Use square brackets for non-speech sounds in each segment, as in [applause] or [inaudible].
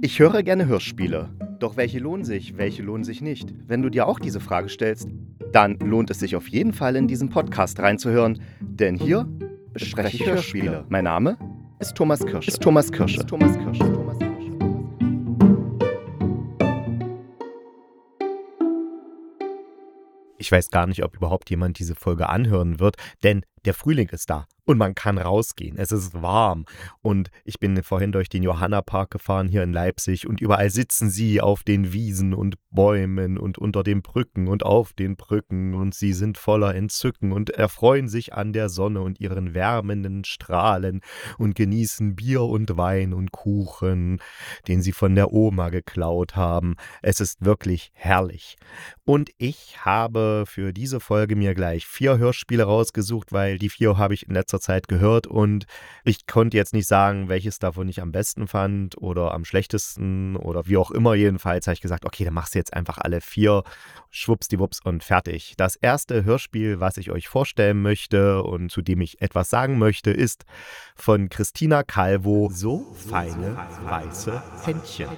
Ich höre gerne Hörspiele. Doch welche lohnen sich, welche lohnen sich nicht? Wenn du dir auch diese Frage stellst, dann lohnt es sich auf jeden Fall in diesen Podcast reinzuhören, denn hier bespreche ich Hörspiele. Mein Name ist Thomas Kirsche. Ist Thomas Kirsche. Ist Thomas Kirsche. Thomas Kirsche. Ich weiß gar nicht, ob überhaupt jemand diese Folge anhören wird, denn der Frühling ist da und man kann rausgehen. Es ist warm. Und ich bin vorhin durch den Johanna-Park gefahren hier in Leipzig und überall sitzen sie auf den Wiesen und Bäumen und unter den Brücken und auf den Brücken und sie sind voller Entzücken und erfreuen sich an der Sonne und ihren wärmenden Strahlen und genießen Bier und Wein und Kuchen, den sie von der Oma geklaut haben. Es ist wirklich herrlich. Und ich habe für diese Folge mir gleich vier Hörspiele rausgesucht, weil die vier habe ich in letzter letzter Zeit gehört und ich konnte jetzt nicht sagen, welches davon ich am besten fand oder am schlechtesten oder wie auch immer. Jedenfalls habe ich gesagt, okay, dann machst du jetzt einfach alle vier, schwuppsdiwupps und fertig. Das erste Hörspiel, was ich euch vorstellen möchte und zu dem ich etwas sagen möchte, ist von Christina Calvo, So feine weiße Händchen.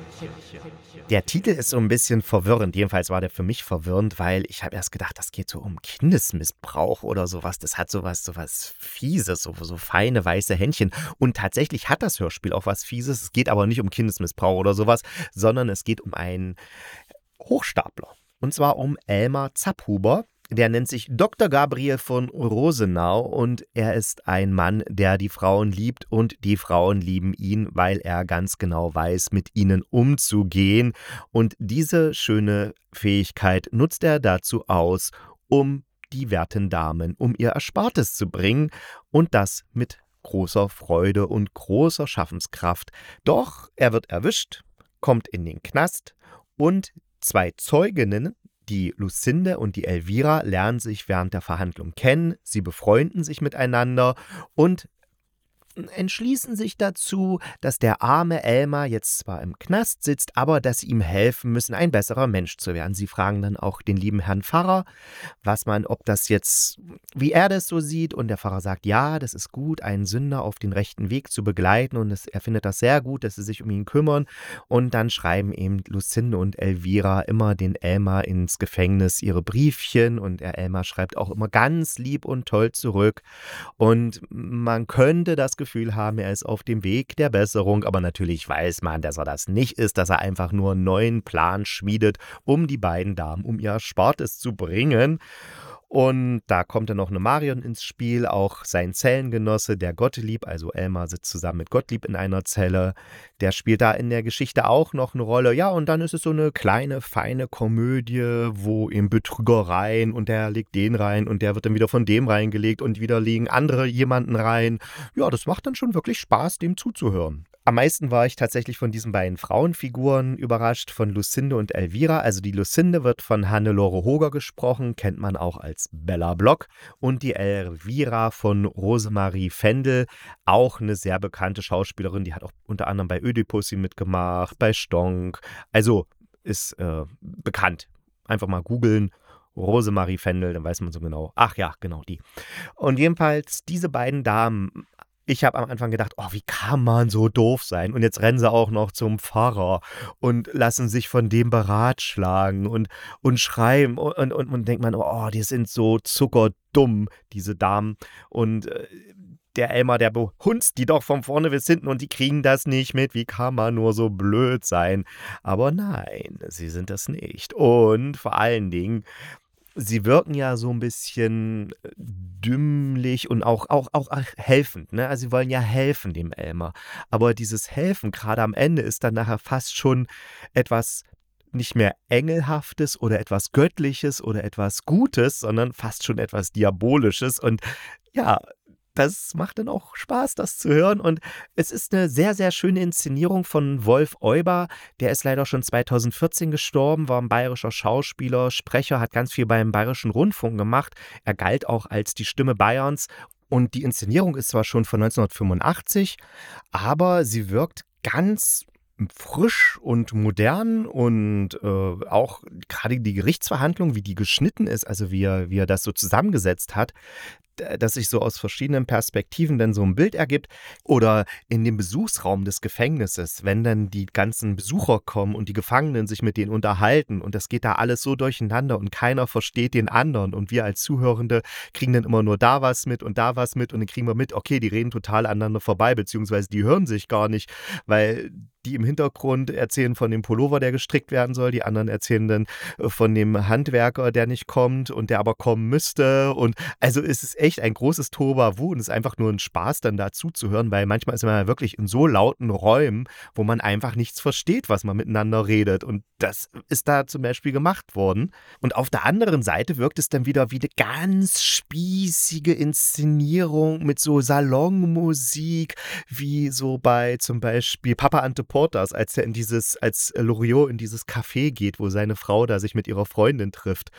Der Titel ist so ein bisschen verwirrend. Jedenfalls war der für mich verwirrend, weil ich habe erst gedacht, das geht so um Kindesmissbrauch oder sowas. Das hat sowas, sowas Fieses, so, so feine weiße Händchen. Und tatsächlich hat das Hörspiel auch was Fieses. Es geht aber nicht um Kindesmissbrauch oder sowas, sondern es geht um einen Hochstapler. Und zwar um Elmar Zapphuber. Der nennt sich Dr. Gabriel von Rosenau und er ist ein Mann, der die Frauen liebt und die Frauen lieben ihn, weil er ganz genau weiß, mit ihnen umzugehen. Und diese schöne Fähigkeit nutzt er dazu aus, um die werten Damen um ihr Erspartes zu bringen und das mit großer Freude und großer Schaffenskraft. Doch er wird erwischt, kommt in den Knast und zwei Zeuginnen, die Lucinde und die Elvira, lernen sich während der Verhandlung kennen, sie befreunden sich miteinander und entschließen sich dazu, dass der arme Elmar jetzt zwar im Knast sitzt, aber dass sie ihm helfen müssen, ein besserer Mensch zu werden. Sie fragen dann auch den lieben Herrn Pfarrer, was man, ob das jetzt, wie er das so sieht. Und der Pfarrer sagt, ja, das ist gut, einen Sünder auf den rechten Weg zu begleiten. Und es, er findet das sehr gut, dass sie sich um ihn kümmern. Und dann schreiben eben Lucinde und Elvira immer den Elmar ins Gefängnis ihre Briefchen. Und der Elmar schreibt auch immer ganz lieb und toll zurück. Und man könnte das Gefühl haben, er ist auf dem Weg der Besserung, aber natürlich weiß man, dass er das nicht ist, dass er einfach nur einen neuen Plan schmiedet, um die beiden Damen um ihr Spartes zu bringen. Und da kommt dann noch eine Marion ins Spiel, auch sein Zellengenosse, der Gottlieb, also Elmar sitzt zusammen mit Gottlieb in einer Zelle. Der spielt da in der Geschichte auch noch eine Rolle. Ja, und dann ist es so eine kleine, feine Komödie, wo eben Betrügereien und der legt den rein und der wird dann wieder von dem reingelegt und wieder liegen andere jemanden rein. Ja, das macht dann schon wirklich Spaß, dem zuzuhören. Am meisten war ich tatsächlich von diesen beiden Frauenfiguren überrascht, von Lucinde und Elvira. Also die Lucinde wird von Hannelore Hoger gesprochen, kennt man auch als Bella Block. Und die Elvira von Rosemarie Fendel, auch eine sehr bekannte Schauspielerin, die hat auch unter anderem bei Ödipussy mitgemacht, bei Stonk. Also ist äh, bekannt. Einfach mal googeln. Rosemarie Fendel, dann weiß man so genau. Ach ja, genau die. Und jedenfalls, diese beiden Damen ich habe am Anfang gedacht, oh, wie kann man so doof sein? Und jetzt rennen sie auch noch zum Pfarrer und lassen sich von dem beratschlagen und, und schreiben. Und, und, und denkt man, oh, die sind so zuckerdumm, diese Damen. Und äh, der Elmar, der behunzt die doch von vorne bis hinten und die kriegen das nicht mit. Wie kann man nur so blöd sein? Aber nein, sie sind das nicht. Und vor allen Dingen sie wirken ja so ein bisschen äh, dümmlich und auch, auch, auch helfend. Ne? Also sie wollen ja helfen dem Elmer. Aber dieses Helfen gerade am Ende ist dann nachher fast schon etwas nicht mehr Engelhaftes oder etwas Göttliches oder etwas Gutes, sondern fast schon etwas Diabolisches. Und ja, das macht dann auch Spaß, das zu hören. Und es ist eine sehr, sehr schöne Inszenierung von Wolf Euber. Der ist leider schon 2014 gestorben, war ein bayerischer Schauspieler, Sprecher, hat ganz viel beim Bayerischen Rundfunk gemacht. Er galt auch als die Stimme Bayerns. Und die Inszenierung ist zwar schon von 1985, aber sie wirkt ganz frisch und modern und äh, auch gerade die Gerichtsverhandlung, wie die geschnitten ist, also wie er, wie er das so zusammengesetzt hat, dass sich so aus verschiedenen Perspektiven dann so ein Bild ergibt. Oder in dem Besuchsraum des Gefängnisses, wenn dann die ganzen Besucher kommen und die Gefangenen sich mit denen unterhalten und das geht da alles so durcheinander und keiner versteht den anderen und wir als Zuhörende kriegen dann immer nur da was mit und da was mit und dann kriegen wir mit, okay, die reden total aneinander vorbei, beziehungsweise die hören sich gar nicht, weil die im Hintergrund erzählen von dem Pullover, der gestrickt werden soll. Die anderen erzählen dann äh, von dem Handwerker, der nicht kommt und der aber kommen müsste. Und also es ist echt ein großes Tohuwabohu und es ist einfach nur ein Spaß, dann dazu zu hören, weil manchmal ist man ja wirklich in so lauten Räumen, wo man einfach nichts versteht, was man miteinander redet. Und das ist da zum Beispiel gemacht worden. Und auf der anderen Seite wirkt es dann wieder wie eine ganz spießige Inszenierung mit so Salonmusik, wie so bei zum Beispiel Papa Ante Porters, als er in dieses, als Loriot in dieses Café geht, wo seine Frau da sich mit ihrer Freundin trifft.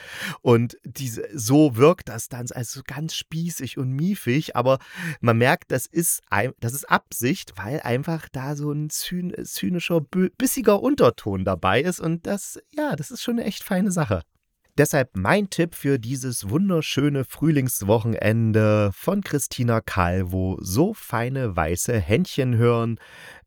Und diese, so wirkt das dann, also ganz spießig und miefig, aber man merkt, das ist, das ist Absicht, weil einfach da so ein zynischer, bissiger Unterton dabei ist und das, ja, das ist schon eine echt feine Sache. Deshalb mein Tipp für dieses wunderschöne Frühlingswochenende von Christina Calvo, so feine weiße Händchen hören,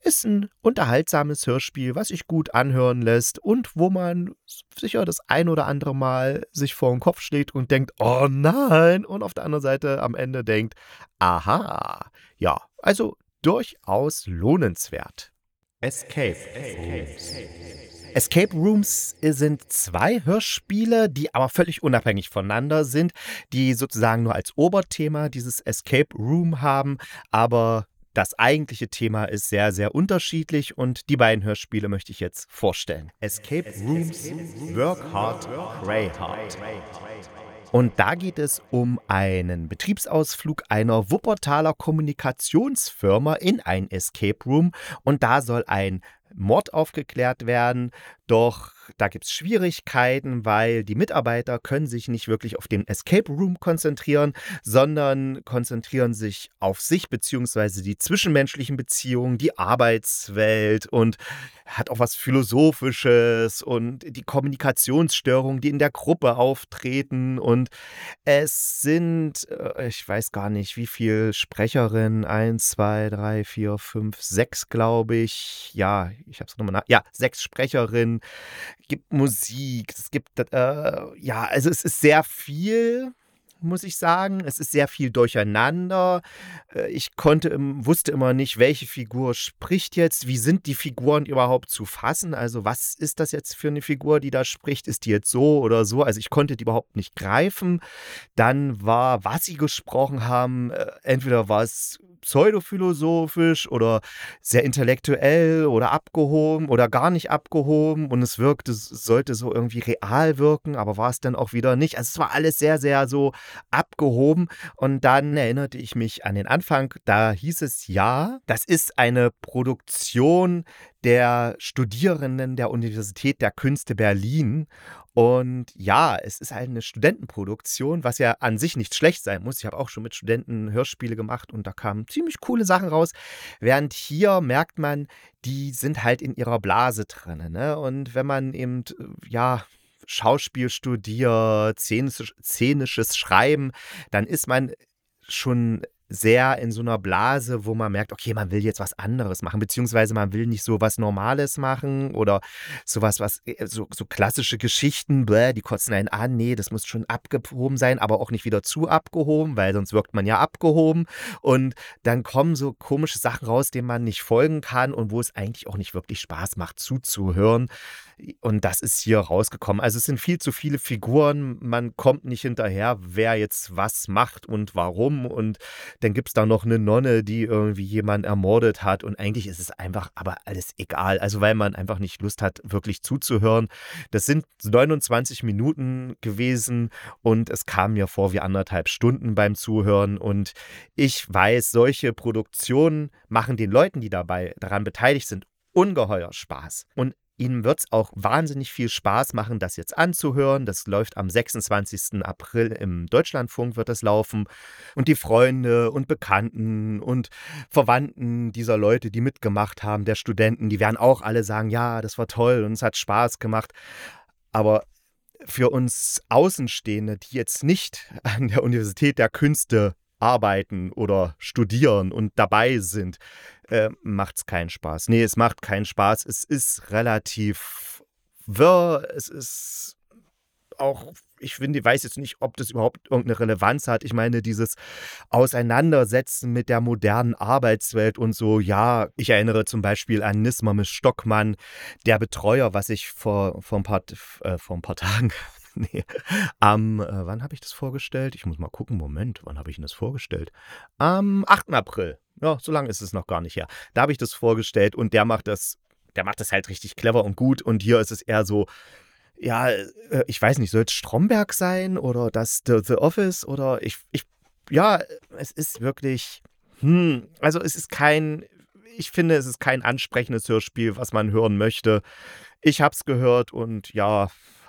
ist ein unterhaltsames Hörspiel, was sich gut anhören lässt und wo man sicher das ein oder andere Mal sich vor den Kopf schlägt und denkt, oh nein, und auf der anderen Seite am Ende denkt, aha, ja, also durchaus lohnenswert. Escape. Escape. Escape Rooms sind zwei Hörspiele, die aber völlig unabhängig voneinander sind, die sozusagen nur als Oberthema dieses Escape Room haben, aber das eigentliche Thema ist sehr, sehr unterschiedlich und die beiden Hörspiele möchte ich jetzt vorstellen. Escape Rooms, Work Hard, Pray Hard. Und da geht es um einen Betriebsausflug einer Wuppertaler Kommunikationsfirma in ein Escape Room. Und da soll ein Mord aufgeklärt werden. Doch da gibt es Schwierigkeiten, weil die Mitarbeiter können sich nicht wirklich auf den Escape Room konzentrieren, sondern konzentrieren sich auf sich bzw. die zwischenmenschlichen Beziehungen, die Arbeitswelt und hat auch was Philosophisches und die Kommunikationsstörungen, die in der Gruppe auftreten. Und es sind, äh, ich weiß gar nicht, wie viele Sprecherinnen, eins, zwei, drei, vier, fünf, sechs, glaube ich. Ja, ich habe es nochmal nach. Ja, sechs Sprecherinnen gibt Musik, es gibt, äh, ja, also es ist sehr viel muss ich sagen. Es ist sehr viel durcheinander. Äh, ich konnte, wusste immer nicht, welche Figur spricht jetzt. Wie sind die Figuren überhaupt zu fassen? Also was ist das jetzt für eine Figur, die da spricht? Ist die jetzt so oder so? Also ich konnte die überhaupt nicht greifen. Dann war, was sie gesprochen haben, äh, entweder war es pseudophilosophisch oder sehr intellektuell oder abgehoben oder gar nicht abgehoben und es wirkte, sollte so irgendwie real wirken, aber war es dann auch wieder nicht. Also es war alles sehr, sehr so abgehoben und dann erinnerte ich mich an den Anfang, da hieß es ja, das ist eine Produktion der Studierenden der Universität der Künste Berlin und ja, es ist halt eine Studentenproduktion, was ja an sich nicht schlecht sein muss. Ich habe auch schon mit Studenten Hörspiele gemacht und da kamen ziemlich coole Sachen raus. Während hier merkt man, die sind halt in ihrer Blase drin. Ne? Und wenn man eben, ja, Schauspiel studiert, szenisches Schreiben, dann ist man schon sehr in so einer Blase, wo man merkt, okay, man will jetzt was anderes machen, beziehungsweise man will nicht so was Normales machen oder sowas, was, äh, so, so klassische Geschichten, bläh, die kotzen einen an, nee, das muss schon abgehoben sein, aber auch nicht wieder zu abgehoben, weil sonst wirkt man ja abgehoben und dann kommen so komische Sachen raus, denen man nicht folgen kann und wo es eigentlich auch nicht wirklich Spaß macht zuzuhören. Und das ist hier rausgekommen. Also es sind viel zu viele Figuren, man kommt nicht hinterher, wer jetzt was macht und warum. Und dann gibt es da noch eine Nonne, die irgendwie jemanden ermordet hat. Und eigentlich ist es einfach aber alles egal. Also weil man einfach nicht Lust hat, wirklich zuzuhören. Das sind 29 Minuten gewesen und es kam mir vor wie anderthalb Stunden beim Zuhören. Und ich weiß, solche Produktionen machen den Leuten, die dabei daran beteiligt sind, ungeheuer Spaß. Und Ihnen wird es auch wahnsinnig viel Spaß machen, das jetzt anzuhören. Das läuft am 26. April im Deutschlandfunk wird das laufen. Und die Freunde und Bekannten und Verwandten dieser Leute, die mitgemacht haben, der Studenten, die werden auch alle sagen, ja, das war toll und es hat Spaß gemacht. Aber für uns Außenstehende, die jetzt nicht an der Universität der Künste arbeiten oder studieren und dabei sind, äh, macht es keinen Spaß. Nee, es macht keinen Spaß. Es ist relativ wirr, es ist auch, ich finde, weiß jetzt nicht, ob das überhaupt irgendeine Relevanz hat. Ich meine, dieses Auseinandersetzen mit der modernen Arbeitswelt und so, ja, ich erinnere zum Beispiel an Nismamis Stockmann, der Betreuer, was ich vor, vor, ein, paar, äh, vor ein paar [laughs] Tagen [laughs] nee. Am, äh, wann habe ich das vorgestellt? Ich muss mal gucken, Moment, wann habe ich denn das vorgestellt? Am 8. April. Ja, so lange ist es noch gar nicht her. Da habe ich das vorgestellt und der macht das, der macht das halt richtig clever und gut. Und hier ist es eher so, ja, äh, ich weiß nicht, soll es Stromberg sein oder das The, The Office oder ich, ich, ja, es ist wirklich, hm, also es ist kein, ich finde, es ist kein ansprechendes Hörspiel, was man hören möchte. Ich habe es gehört und ja,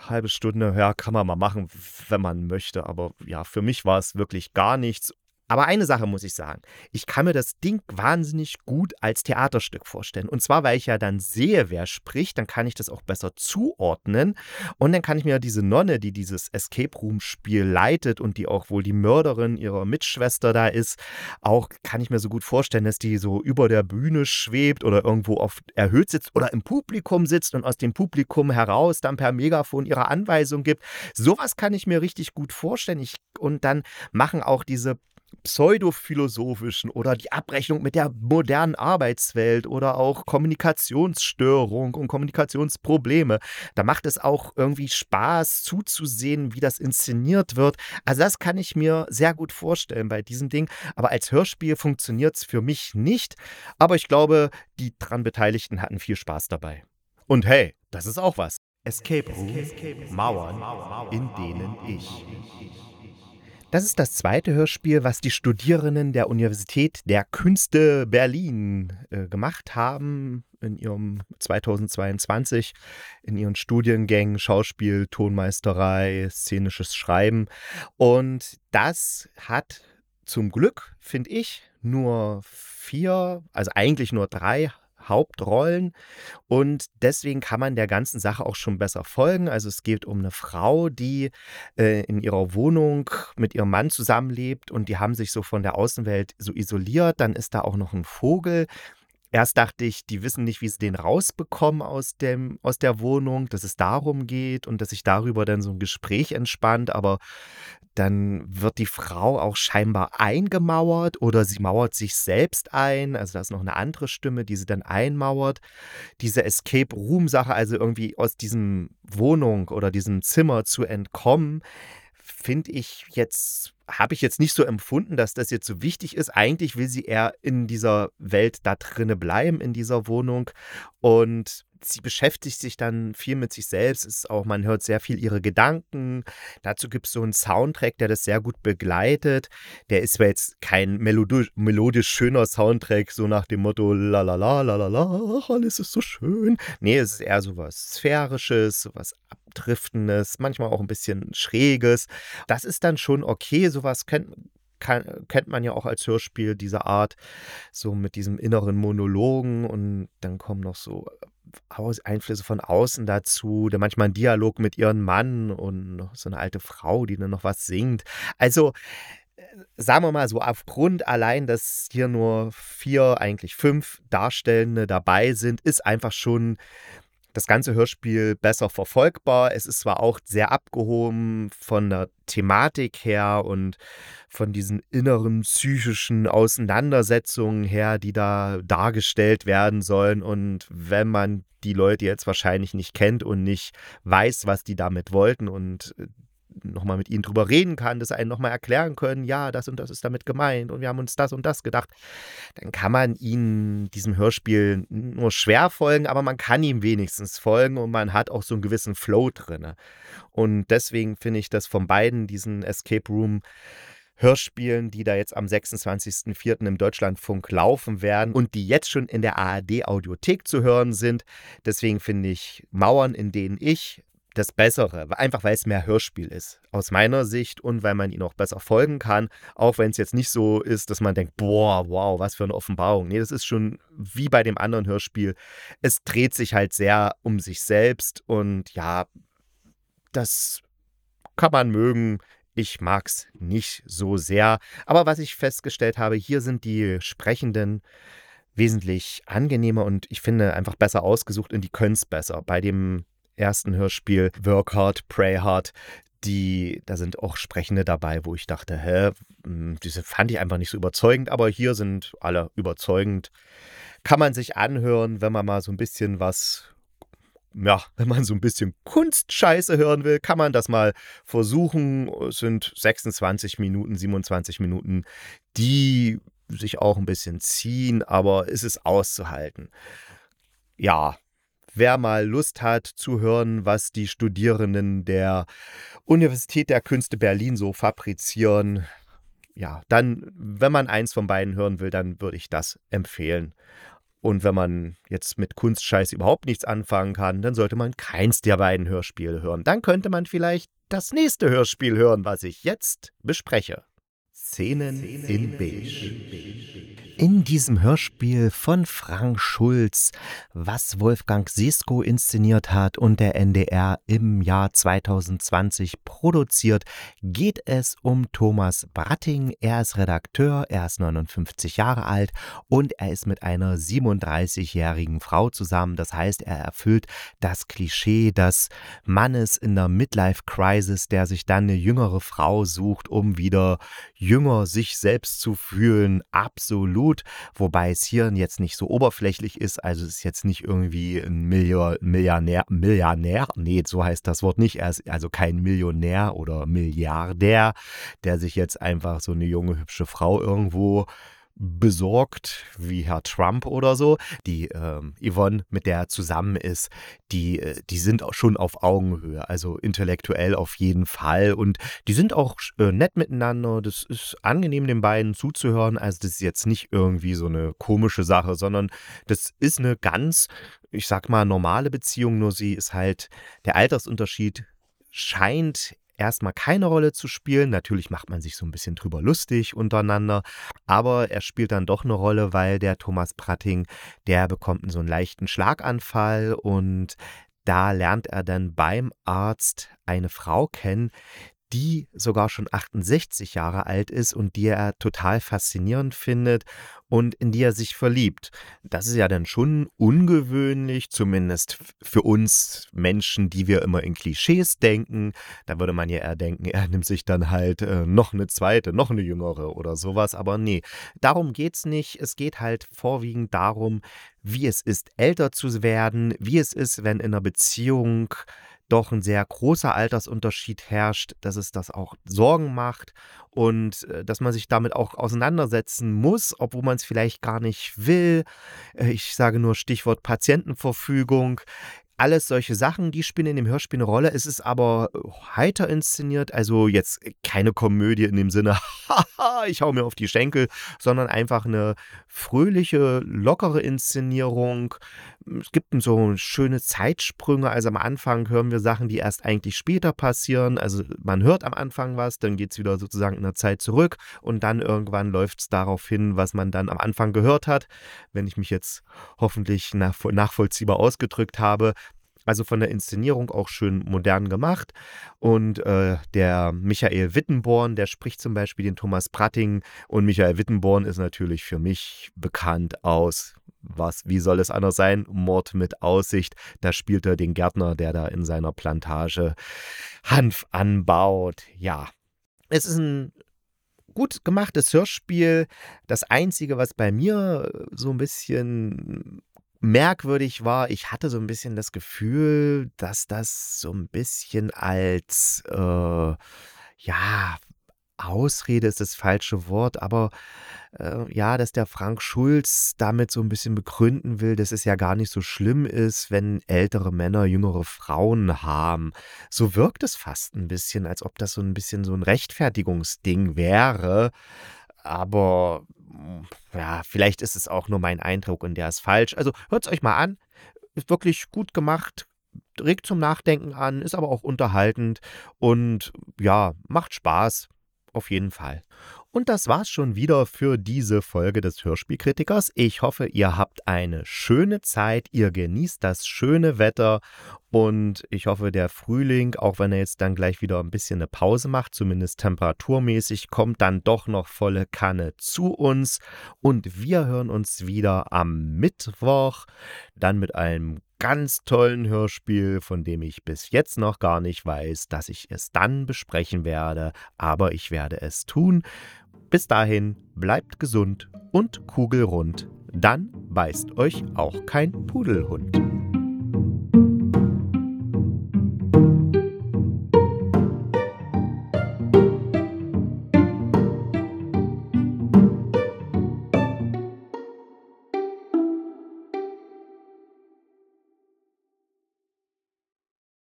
halbe Stunde, ja, kann man mal machen, wenn man möchte. Aber ja, für mich war es wirklich gar nichts. Aber eine Sache muss ich sagen. Ich kann mir das Ding wahnsinnig gut als Theaterstück vorstellen. Und zwar, weil ich ja dann sehe, wer spricht, dann kann ich das auch besser zuordnen. Und dann kann ich mir diese Nonne, die dieses Escape Room-Spiel leitet und die auch wohl die Mörderin ihrer Mitschwester da ist, auch kann ich mir so gut vorstellen, dass die so über der Bühne schwebt oder irgendwo oft erhöht sitzt oder im Publikum sitzt und aus dem Publikum heraus dann per Megafon ihre Anweisung gibt. Sowas kann ich mir richtig gut vorstellen. Ich, und dann machen auch diese pseudophilosophischen oder die Abrechnung mit der modernen Arbeitswelt oder auch Kommunikationsstörung und Kommunikationsprobleme. Da macht es auch irgendwie Spaß zuzusehen, wie das inszeniert wird. Also das kann ich mir sehr gut vorstellen bei diesem Ding. Aber als Hörspiel funktioniert es für mich nicht. Aber ich glaube, die dran Beteiligten hatten viel Spaß dabei. Und hey, das ist auch was. Escape Room, Mauern, in denen ich. Das ist das zweite Hörspiel, was die Studierenden der Universität der Künste Berlin äh, gemacht haben in ihrem 2022 in ihren Studiengängen Schauspiel, Tonmeisterei, szenisches Schreiben. Und das hat zum Glück, finde ich, nur vier, also eigentlich nur drei Hauptrollen und deswegen kann man der ganzen Sache auch schon besser folgen. Also es geht um eine Frau, die äh, in ihrer Wohnung mit ihrem Mann zusammenlebt und die haben sich so von der Außenwelt so isoliert. Dann ist da auch noch ein Vogel. Erst dachte ich, die wissen nicht, wie sie den rausbekommen aus, dem, aus der Wohnung, dass es darum geht und dass sich darüber dann so ein Gespräch entspannt. Aber dann wird die Frau auch scheinbar eingemauert oder sie mauert sich selbst ein. Also da ist noch eine andere Stimme, die sie dann einmauert. Diese Escape Room Sache, also irgendwie aus diesem Wohnung oder diesem Zimmer zu entkommen, finde ich jetzt, habe ich jetzt nicht so empfunden, dass das jetzt so wichtig ist. Eigentlich will sie eher in dieser Welt da drinne bleiben, in dieser Wohnung. Und sie beschäftigt sich dann viel mit sich selbst. Ist auch, man hört sehr viel ihre Gedanken. Dazu gibt es so einen Soundtrack, der das sehr gut begleitet. Der ist zwar jetzt kein melodisch, schöner Soundtrack, so nach dem Motto la la la la la la, alles ist so schön. Nee, es ist eher so was Sphärisches, so was Abdriftendes, manchmal auch ein bisschen Schräges. Das ist dann schon okay. Sowas kennt, kennt man ja auch als Hörspiel dieser Art, so mit diesem inneren Monologen und dann kommen noch so Einflüsse von außen dazu, der manchmal ein Dialog mit ihrem Mann und noch so eine alte Frau, die dann noch was singt. Also äh, sagen wir mal so, aufgrund allein, dass hier nur vier, eigentlich fünf Darstellende dabei sind, ist einfach schon das ganze Hörspiel besser verfolgbar. Es ist zwar auch sehr abgehoben von der Thematik her und von diesen inneren psychischen Auseinandersetzungen her, die da dargestellt werden sollen. Und wenn man die Leute jetzt wahrscheinlich nicht kennt und nicht weiß, was die damit wollten und äh, nochmal mit ihnen drüber reden kann, dass sie einen nochmal erklären können, ja, das und das ist damit gemeint und wir haben uns das und das gedacht, dann kann man ihnen diesem Hörspiel nur schwer folgen, aber man kann ihm wenigstens folgen und man hat auch so einen gewissen Flow drin. Und deswegen finde ich das von beiden, diesen Escape Room, Hörspielen, die da jetzt am 26.04. im Deutschlandfunk laufen werden und die jetzt schon in der ARD Audiothek zu hören sind. Deswegen finde ich Mauern, in denen ich das Bessere, einfach weil es mehr Hörspiel ist, aus meiner Sicht und weil man ihn auch besser folgen kann, auch wenn es jetzt nicht so ist, dass man denkt, boah, wow, was für eine Offenbarung. Nee, das ist schon wie bei dem anderen Hörspiel. Es dreht sich halt sehr um sich selbst und ja, das kann man mögen. Ich mag's nicht so sehr. Aber was ich festgestellt habe, hier sind die Sprechenden wesentlich angenehmer und ich finde einfach besser ausgesucht und die können's besser. Bei dem ersten Hörspiel Work Hard, Pray Hard, die, da sind auch Sprechende dabei, wo ich dachte, hä, hm, diese fand ich einfach nicht so überzeugend, aber hier sind alle überzeugend. Kann man sich anhören, wenn man mal so ein bisschen was ja, wenn man so ein bisschen Kunstscheiße hören will, kann man das mal versuchen. Es sind 26 Minuten, 27 Minuten, die sich auch ein bisschen ziehen, aber es ist auszuhalten. Ja, wer mal Lust hat zu hören, was die Studierenden der Universität der Künste Berlin so fabrizieren, ja, dann, wenn man eins von beiden hören will, dann würde ich das empfehlen. Und wenn man jetzt mit Kunstscheiß überhaupt nichts anfangen kann, dann sollte man keins der beiden Hörspiele hören. Dann könnte man vielleicht das nächste Hörspiel hören, was ich jetzt bespreche. Szenen, Szenen in Beige. In diesem Hörspiel von Frank Schulz, was Wolfgang Sesko inszeniert hat und der NDR im Jahr 2020 produziert, geht es um Thomas Bratting. Er ist Redakteur, er ist 59 Jahre alt und er ist mit einer 37-jährigen Frau zusammen. Das heißt, er erfüllt das Klischee des Mannes in der Midlife-Crisis, der sich dann eine jüngere Frau sucht, um wieder jünger sich selbst zu fühlen. Absolut gut, wobei es hier jetzt nicht so oberflächlich ist. Also es ist jetzt nicht irgendwie ein Millionär, Milliardär, nee, so heißt das Wort nicht. Er ist also kein Millionär oder Milliardär, der sich jetzt einfach so eine junge, hübsche Frau irgendwo besorgt wie Herr Trump oder so. Die ähm, Yvonne, mit der er zusammen ist, die, äh, die sind auch schon auf Augenhöhe, also intellektuell auf jeden Fall. Und die sind auch äh, nett miteinander. Das ist angenehm, den beiden zuzuhören. Also das ist jetzt nicht irgendwie so eine komische Sache, sondern das ist eine ganz, ich sag mal, normale Beziehung, nur sie ist halt, der Altersunterschied scheint erstmal keine Rolle zu spielen. Natürlich macht man sich so ein bisschen drüber lustig untereinander, aber er spielt dann doch eine Rolle, weil der Thomas Pratting, der bekommt so einen leichten Schlaganfall und da lernt er dann beim Arzt eine Frau kennen, die sogar schon 68 Jahre alt ist und die er total faszinierend findet und in die er sich verliebt. Das ist ja dann schon ungewöhnlich, zumindest für uns Menschen, die wir immer in Klischees denken. Da würde man ja eher denken, er nimmt sich dann halt äh, noch eine zweite, noch eine jüngere oder sowas. Aber nee, darum geht's nicht. Es geht halt vorwiegend darum, wie es ist, älter zu werden, wie es ist, wenn in einer Beziehung doch ein sehr großer Altersunterschied herrscht, dass es das auch Sorgen macht und äh, dass man sich damit auch auseinandersetzen muss, obwohl man es vielleicht gar nicht will. Äh, ich sage nur Stichwort Patientenverfügung alles solche Sachen, die spielen in dem Hörspiel eine Rolle. Es ist aber äh, heiter inszeniert, also jetzt keine Komödie in dem Sinne, [laughs] haha, ich hau mir auf die Schenkel, sondern einfach eine fröhliche, lockere Inszenierung. Es gibt so schöne Zeitsprünge. Also am Anfang hören wir Sachen, die erst eigentlich später passieren. Also man hört am Anfang was, dann geht es wieder sozusagen in der Zeit zurück und dann irgendwann läuft es darauf hin, was man dann am Anfang gehört hat. Wenn ich mich jetzt hoffentlich nachvollziehbar ausgedrückt habe, also von der Inszenierung auch schön modern gemacht. Und äh, der Michael Wittenborn, der spricht zum Beispiel den Thomas Pratting. Und Michael Wittenborn ist natürlich für mich bekannt aus, was, wie soll es anders sein? Mord mit Aussicht. Da spielt er den Gärtner, der da in seiner Plantage Hanf anbaut. Ja, es ist ein gut gemachtes Hörspiel. Das Einzige, was bei mir so ein bisschen merkwürdig war, ich hatte so ein bisschen das Gefühl, dass das so ein bisschen als, äh, ja, Ausrede ist das falsche Wort, aber äh, ja, dass der Frank Schulz damit so ein bisschen begründen will, dass es ja gar nicht so schlimm ist, wenn ältere Männer jüngere Frauen haben. So wirkt es fast ein bisschen, als ob das so ein bisschen so ein Rechtfertigungsding wäre. Aber ja, vielleicht ist es auch nur mein Eindruck und der ist falsch. Also hört es euch mal an. Ist wirklich gut gemacht, regt zum Nachdenken an, ist aber auch unterhaltend und ja, macht Spaß. Auf jeden Fall. Und das war's schon wieder für diese Folge des Hörspielkritikers. Ich hoffe, ihr habt eine schöne Zeit, ihr genießt das schöne Wetter und ich hoffe, der Frühling, auch wenn er jetzt dann gleich wieder ein bisschen eine Pause macht, zumindest temperaturmäßig, kommt dann doch noch volle Kanne zu uns. Und wir hören uns wieder am Mittwoch, dann mit einem ganz tollen Hörspiel, von dem ich bis jetzt noch gar nicht weiß, dass ich es dann besprechen werde, aber ich werde es tun. Bis dahin, bleibt gesund und kugelrund, dann beißt euch auch kein Pudelhund.